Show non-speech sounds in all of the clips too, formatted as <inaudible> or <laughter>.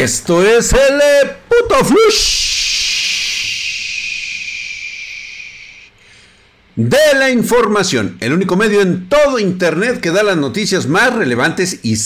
Esto es el eh, puto flush de la información, el único medio en todo internet que da las noticias más relevantes y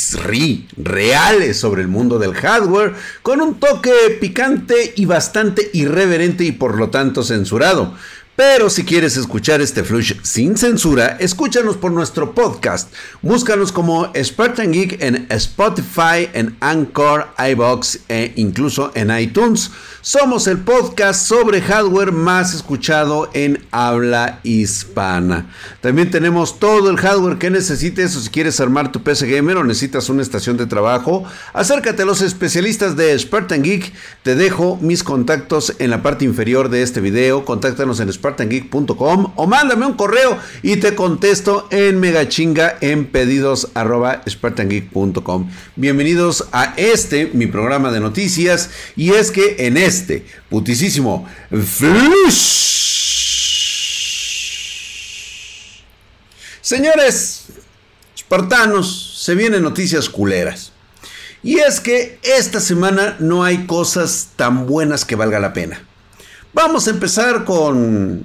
reales sobre el mundo del hardware, con un toque picante y bastante irreverente y por lo tanto censurado. Pero si quieres escuchar este flush sin censura, escúchanos por nuestro podcast. Búscanos como Spartan Geek en Spotify, en Anchor, iBox e incluso en iTunes. Somos el podcast sobre hardware más escuchado en habla hispana. También tenemos todo el hardware que necesites o si quieres armar tu PC gamer o necesitas una estación de trabajo, acércate a los especialistas de Spartan Geek. Te dejo mis contactos en la parte inferior de este video. Contáctanos en spartangeek.com o mándame un correo y te contesto en megachinga en pedidos. Bienvenidos a este, mi programa de noticias. Y es que en este este putisísimo Señores, espartanos, se vienen noticias culeras. Y es que esta semana no hay cosas tan buenas que valga la pena. Vamos a empezar con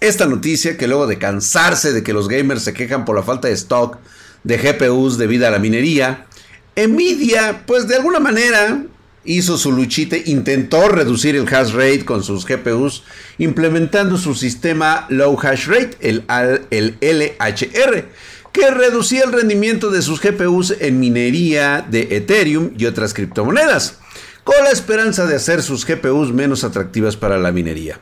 esta noticia que luego de cansarse de que los gamers se quejan por la falta de stock de GPUs debido a la minería, Nvidia, pues de alguna manera hizo su luchite, intentó reducir el hash rate con sus GPUs, implementando su sistema low hash rate, el, el LHR, que reducía el rendimiento de sus GPUs en minería de Ethereum y otras criptomonedas, con la esperanza de hacer sus GPUs menos atractivas para la minería.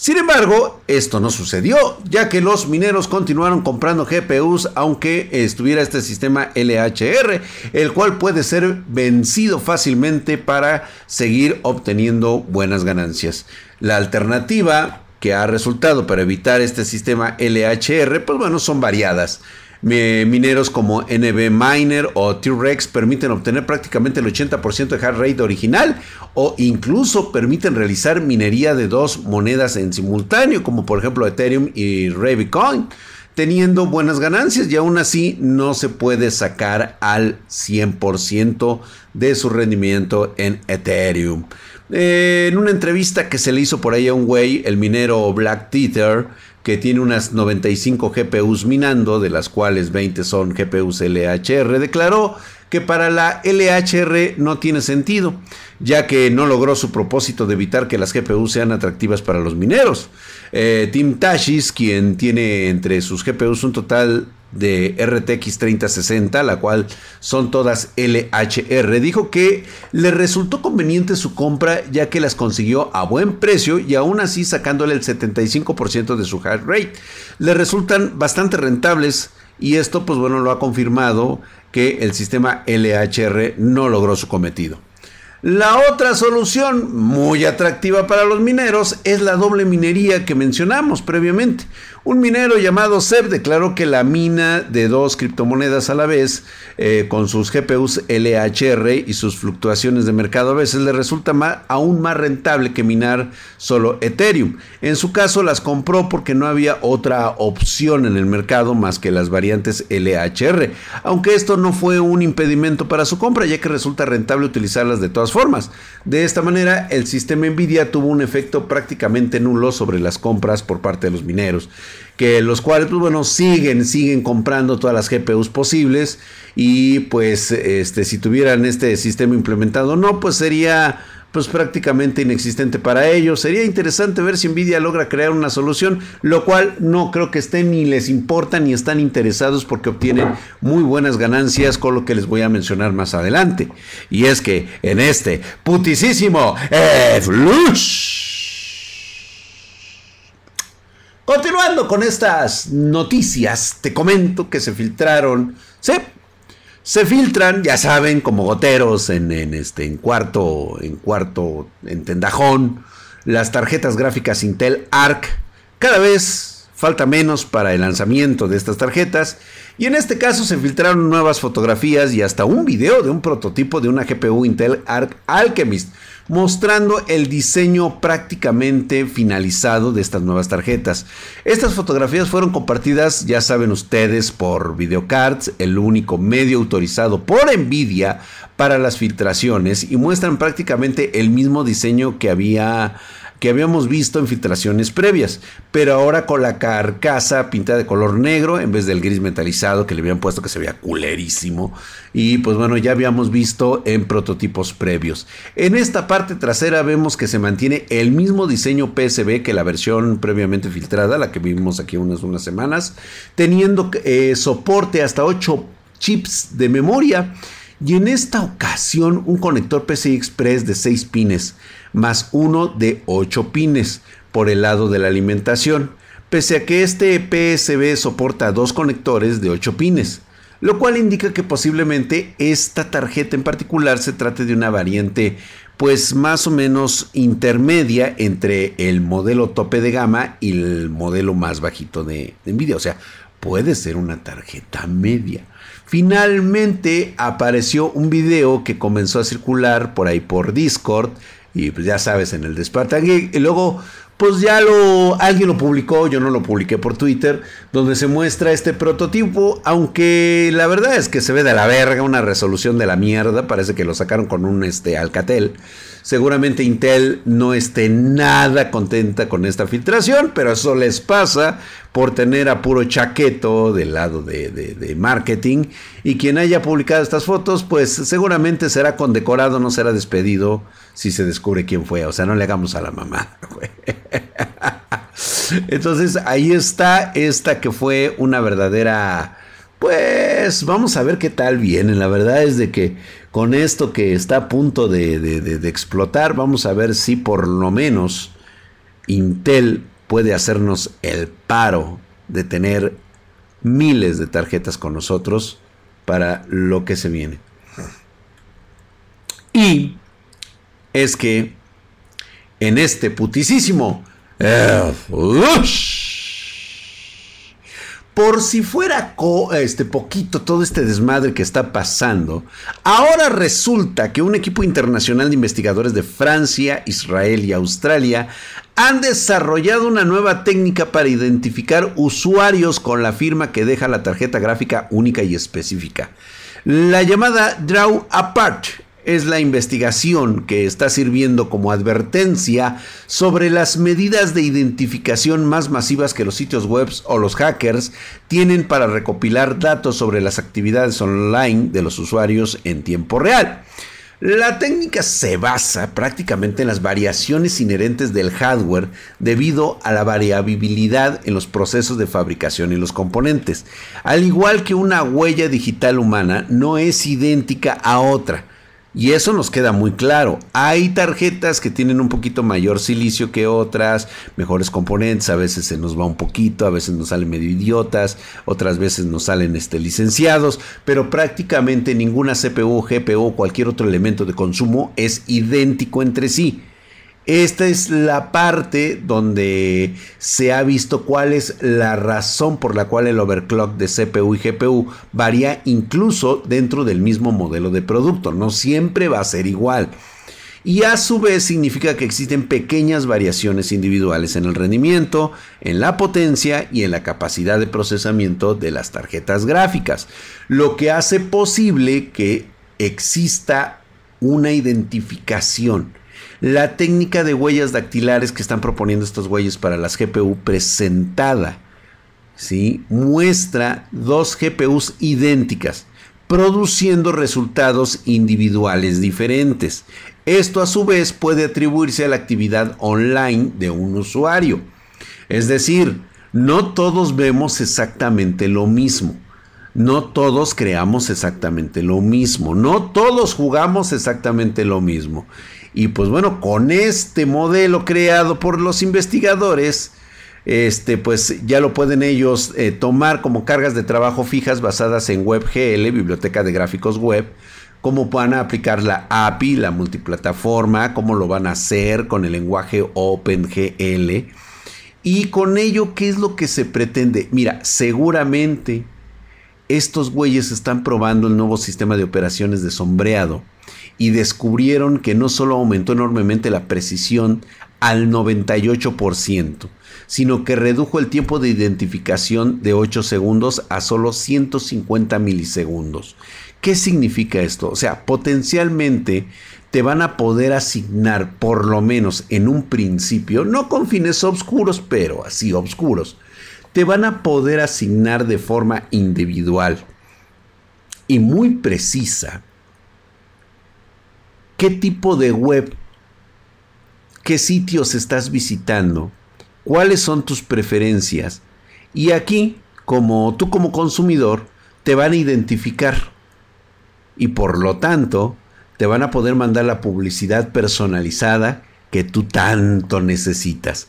Sin embargo, esto no sucedió, ya que los mineros continuaron comprando GPUs aunque estuviera este sistema LHR, el cual puede ser vencido fácilmente para seguir obteniendo buenas ganancias. La alternativa que ha resultado para evitar este sistema LHR, pues bueno, son variadas mineros como NB Miner o T-Rex permiten obtener prácticamente el 80% de hash rate original o incluso permiten realizar minería de dos monedas en simultáneo, como por ejemplo Ethereum y Ravecoin, teniendo buenas ganancias y aún así no se puede sacar al 100% de su rendimiento en Ethereum. Eh, en una entrevista que se le hizo por ahí a un güey, el minero Black Tether, que tiene unas 95 GPUs minando, de las cuales 20 son GPUs LHR, declaró que para la LHR no tiene sentido, ya que no logró su propósito de evitar que las GPUs sean atractivas para los mineros. Eh, Tim Tashis, quien tiene entre sus GPUs un total de RTX 3060, la cual son todas LHR, dijo que le resultó conveniente su compra ya que las consiguió a buen precio y aún así sacándole el 75% de su hash rate. Le resultan bastante rentables y esto pues bueno lo ha confirmado que el sistema LHR no logró su cometido. La otra solución, muy atractiva para los mineros, es la doble minería que mencionamos previamente. Un minero llamado Seb declaró que la mina de dos criptomonedas a la vez, eh, con sus GPUs LHR y sus fluctuaciones de mercado, a veces le resulta aún más rentable que minar solo Ethereum. En su caso las compró porque no había otra opción en el mercado más que las variantes LHR, aunque esto no fue un impedimento para su compra, ya que resulta rentable utilizarlas de todas formas. De esta manera, el sistema Nvidia tuvo un efecto prácticamente nulo sobre las compras por parte de los mineros que los cuales, pues bueno, siguen, siguen comprando todas las GPUs posibles y pues este, si tuvieran este sistema implementado no, pues sería pues prácticamente inexistente para ellos. Sería interesante ver si Nvidia logra crear una solución, lo cual no creo que estén ni les importa ni están interesados porque obtienen muy buenas ganancias con lo que les voy a mencionar más adelante. Y es que en este putisísimo Flush Continuando con estas noticias, te comento que se filtraron, se, se filtran, ya saben, como goteros en, este, en cuarto, en cuarto, en tendajón, las tarjetas gráficas Intel Arc. Cada vez falta menos para el lanzamiento de estas tarjetas Y en este caso se filtraron nuevas fotografías y hasta un video de un prototipo de una GPU Intel Arc Alchemist mostrando el diseño prácticamente finalizado de estas nuevas tarjetas. Estas fotografías fueron compartidas, ya saben ustedes, por Videocards, el único medio autorizado por Nvidia para las filtraciones y muestran prácticamente el mismo diseño que había que habíamos visto en filtraciones previas, pero ahora con la carcasa pintada de color negro en vez del gris metalizado que le habían puesto que se veía culerísimo y pues bueno, ya habíamos visto en prototipos previos. En esta parte trasera vemos que se mantiene el mismo diseño PSB que la versión previamente filtrada, la que vimos aquí unas, unas semanas, teniendo eh, soporte hasta 8 chips de memoria. Y en esta ocasión un conector PCI Express de 6 pines más uno de 8 pines por el lado de la alimentación, pese a que este PSB soporta dos conectores de 8 pines, lo cual indica que posiblemente esta tarjeta en particular se trate de una variante pues más o menos intermedia entre el modelo tope de gama y el modelo más bajito de, de Nvidia, o sea, puede ser una tarjeta media. Finalmente apareció un video que comenzó a circular por ahí por Discord y pues ya sabes, en el Despertar Y luego, pues ya lo, alguien lo publicó, yo no lo publiqué por Twitter, donde se muestra este prototipo, aunque la verdad es que se ve de la verga, una resolución de la mierda, parece que lo sacaron con un este, Alcatel. Seguramente Intel no esté nada contenta con esta filtración, pero eso les pasa por tener a puro chaqueto del lado de, de, marketing. Y quien haya publicado estas fotos, pues seguramente será condecorado, no será despedido si se descubre quién fue. O sea, no le hagamos a la mamá. <laughs> Entonces ahí está esta que fue una verdadera... Pues vamos a ver qué tal viene. La verdad es de que con esto que está a punto de, explotar, vamos a ver si por lo menos Intel puede hacernos el paro de tener miles de tarjetas con nosotros para lo que se viene. Y es que en este putisísimo... Eh, por si fuera este poquito todo este desmadre que está pasando, ahora resulta que un equipo internacional de investigadores de Francia, Israel y Australia han desarrollado una nueva técnica para identificar usuarios con la firma que deja la tarjeta gráfica única y específica. La llamada Draw Apart es la investigación que está sirviendo como advertencia sobre las medidas de identificación más masivas que los sitios web o los hackers tienen para recopilar datos sobre las actividades online de los usuarios en tiempo real. La técnica se basa prácticamente en las variaciones inherentes del hardware debido a la variabilidad en los procesos de fabricación y los componentes. Al igual que una huella digital humana no es idéntica a otra, y eso nos queda muy claro. Hay tarjetas que tienen un poquito mayor silicio que otras, mejores componentes, a veces se nos va un poquito, a veces nos salen medio idiotas, otras veces nos salen este, licenciados, pero prácticamente ninguna CPU, GPU o cualquier otro elemento de consumo es idéntico entre sí. Esta es la parte donde se ha visto cuál es la razón por la cual el overclock de CPU y GPU varía incluso dentro del mismo modelo de producto. No siempre va a ser igual. Y a su vez significa que existen pequeñas variaciones individuales en el rendimiento, en la potencia y en la capacidad de procesamiento de las tarjetas gráficas, lo que hace posible que exista una identificación la técnica de huellas dactilares que están proponiendo estos güeyes para las GPU presentada, ¿sí? muestra dos GPUs idénticas, produciendo resultados individuales diferentes. Esto a su vez puede atribuirse a la actividad online de un usuario. Es decir, no todos vemos exactamente lo mismo. No todos creamos exactamente lo mismo. No todos jugamos exactamente lo mismo. Y pues bueno, con este modelo creado por los investigadores, este, pues ya lo pueden ellos eh, tomar como cargas de trabajo fijas basadas en WebGL, biblioteca de gráficos web, cómo van a aplicar la API, la multiplataforma, cómo lo van a hacer con el lenguaje OpenGL. Y con ello, ¿qué es lo que se pretende? Mira, seguramente estos güeyes están probando el nuevo sistema de operaciones de sombreado y descubrieron que no solo aumentó enormemente la precisión al 98%, sino que redujo el tiempo de identificación de 8 segundos a solo 150 milisegundos. ¿Qué significa esto? O sea, potencialmente te van a poder asignar, por lo menos en un principio, no con fines oscuros, pero así oscuros, te van a poder asignar de forma individual y muy precisa qué tipo de web, qué sitios estás visitando, cuáles son tus preferencias. Y aquí, como tú como consumidor, te van a identificar. Y por lo tanto, te van a poder mandar la publicidad personalizada que tú tanto necesitas.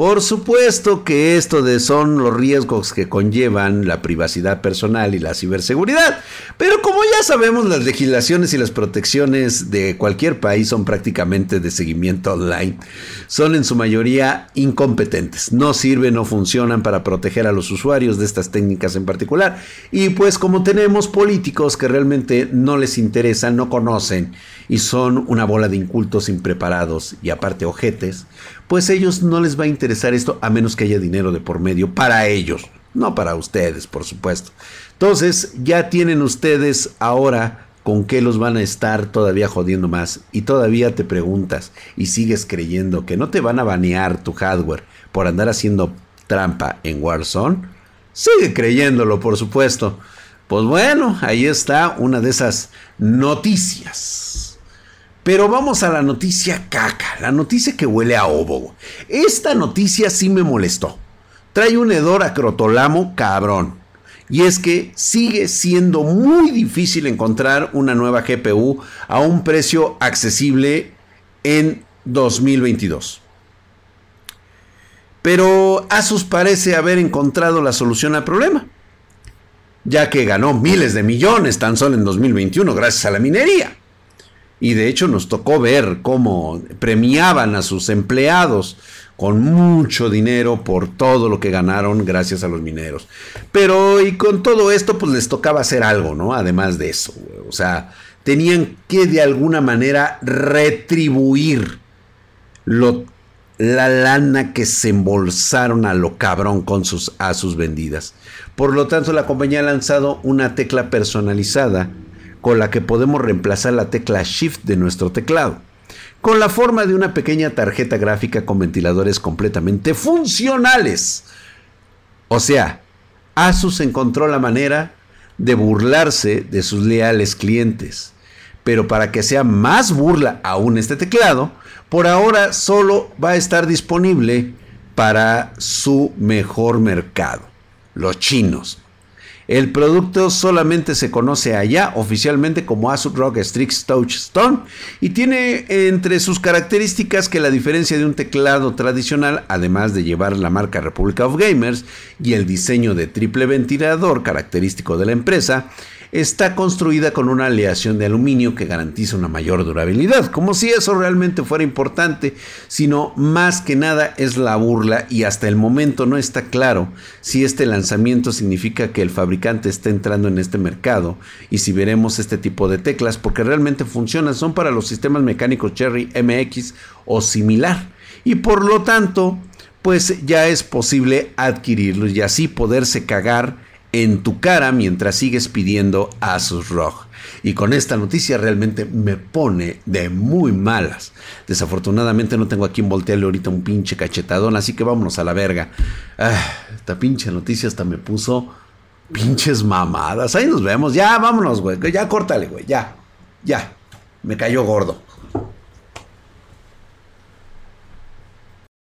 Por supuesto que esto de son los riesgos que conllevan la privacidad personal y la ciberseguridad, pero como ya sabemos las legislaciones y las protecciones de cualquier país son prácticamente de seguimiento online, son en su mayoría incompetentes, no sirven, no funcionan para proteger a los usuarios de estas técnicas en particular, y pues como tenemos políticos que realmente no les interesan, no conocen y son una bola de incultos impreparados y aparte ojetes, pues ellos no les va a interesar esto a menos que haya dinero de por medio para ellos, no para ustedes, por supuesto. Entonces, ya tienen ustedes ahora con qué los van a estar todavía jodiendo más y todavía te preguntas y sigues creyendo que no te van a banear tu hardware por andar haciendo trampa en Warzone. Sigue creyéndolo, por supuesto. Pues bueno, ahí está una de esas noticias. Pero vamos a la noticia caca, la noticia que huele a ovo. Esta noticia sí me molestó. Trae un hedor a crotolamo cabrón. Y es que sigue siendo muy difícil encontrar una nueva GPU a un precio accesible en 2022. Pero Asus parece haber encontrado la solución al problema, ya que ganó miles de millones tan solo en 2021 gracias a la minería. Y de hecho nos tocó ver cómo premiaban a sus empleados con mucho dinero por todo lo que ganaron gracias a los mineros. Pero y con todo esto pues les tocaba hacer algo, ¿no? Además de eso, o sea, tenían que de alguna manera retribuir lo, la lana que se embolsaron a lo cabrón con sus a sus vendidas. Por lo tanto, la compañía ha lanzado una tecla personalizada con la que podemos reemplazar la tecla Shift de nuestro teclado, con la forma de una pequeña tarjeta gráfica con ventiladores completamente funcionales. O sea, Asus encontró la manera de burlarse de sus leales clientes. Pero para que sea más burla aún este teclado, por ahora solo va a estar disponible para su mejor mercado, los chinos. El producto solamente se conoce allá oficialmente como Asus ROG Strix Touch Stone y tiene entre sus características que la diferencia de un teclado tradicional, además de llevar la marca Republic of Gamers y el diseño de triple ventilador característico de la empresa, está construida con una aleación de aluminio que garantiza una mayor durabilidad, como si eso realmente fuera importante, sino más que nada es la burla y hasta el momento no está claro si este lanzamiento significa que el fabricante está entrando en este mercado y si veremos este tipo de teclas porque realmente funcionan, son para los sistemas mecánicos Cherry MX o similar. Y por lo tanto pues ya es posible adquirirlos y así poderse cagar en tu cara mientras sigues pidiendo Asus ROG. Y con esta noticia realmente me pone de muy malas. Desafortunadamente no tengo a quien voltearle ahorita un pinche cachetadón, así que vámonos a la verga. Ah, esta pinche noticia hasta me puso pinches mamadas. Ahí nos vemos. Ya, vámonos, güey. Ya córtale, güey. Ya. Ya. Me cayó gordo.